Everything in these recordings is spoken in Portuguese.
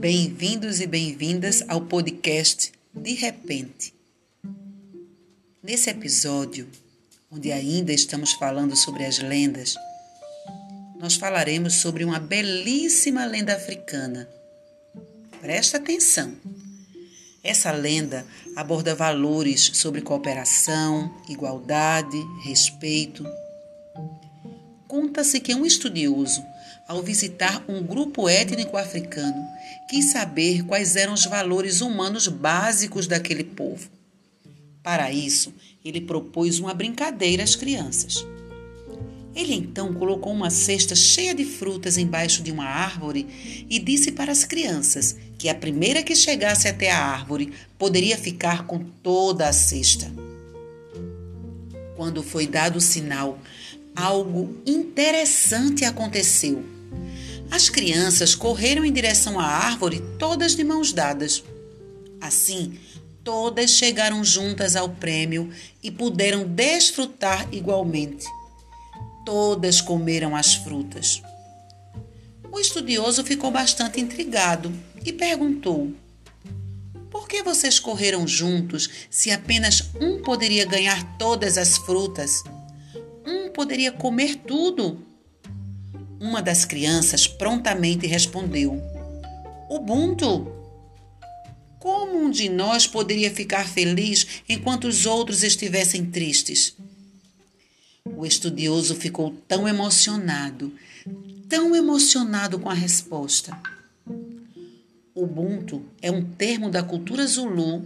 Bem-vindos e bem-vindas ao podcast De Repente. Nesse episódio, onde ainda estamos falando sobre as lendas, nós falaremos sobre uma belíssima lenda africana. Presta atenção! Essa lenda aborda valores sobre cooperação, igualdade, respeito. Conta-se que um estudioso, ao visitar um grupo étnico africano, quis saber quais eram os valores humanos básicos daquele povo. Para isso, ele propôs uma brincadeira às crianças. Ele então colocou uma cesta cheia de frutas embaixo de uma árvore e disse para as crianças que a primeira que chegasse até a árvore poderia ficar com toda a cesta. Quando foi dado o sinal, algo interessante aconteceu. As crianças correram em direção à árvore, todas de mãos dadas. Assim, todas chegaram juntas ao prêmio e puderam desfrutar igualmente. Todas comeram as frutas. O estudioso ficou bastante intrigado e perguntou: Por que vocês correram juntos se apenas um poderia ganhar todas as frutas? Poderia comer tudo. Uma das crianças prontamente respondeu: Ubuntu. Como um de nós poderia ficar feliz enquanto os outros estivessem tristes? O estudioso ficou tão emocionado, tão emocionado com a resposta. Ubuntu é um termo da cultura Zulu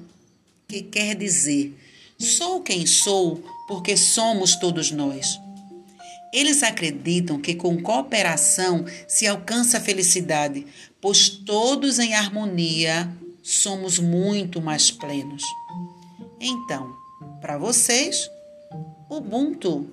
que quer dizer sou quem sou porque somos todos nós. Eles acreditam que com cooperação se alcança a felicidade, pois todos em harmonia somos muito mais plenos. Então, para vocês, Ubuntu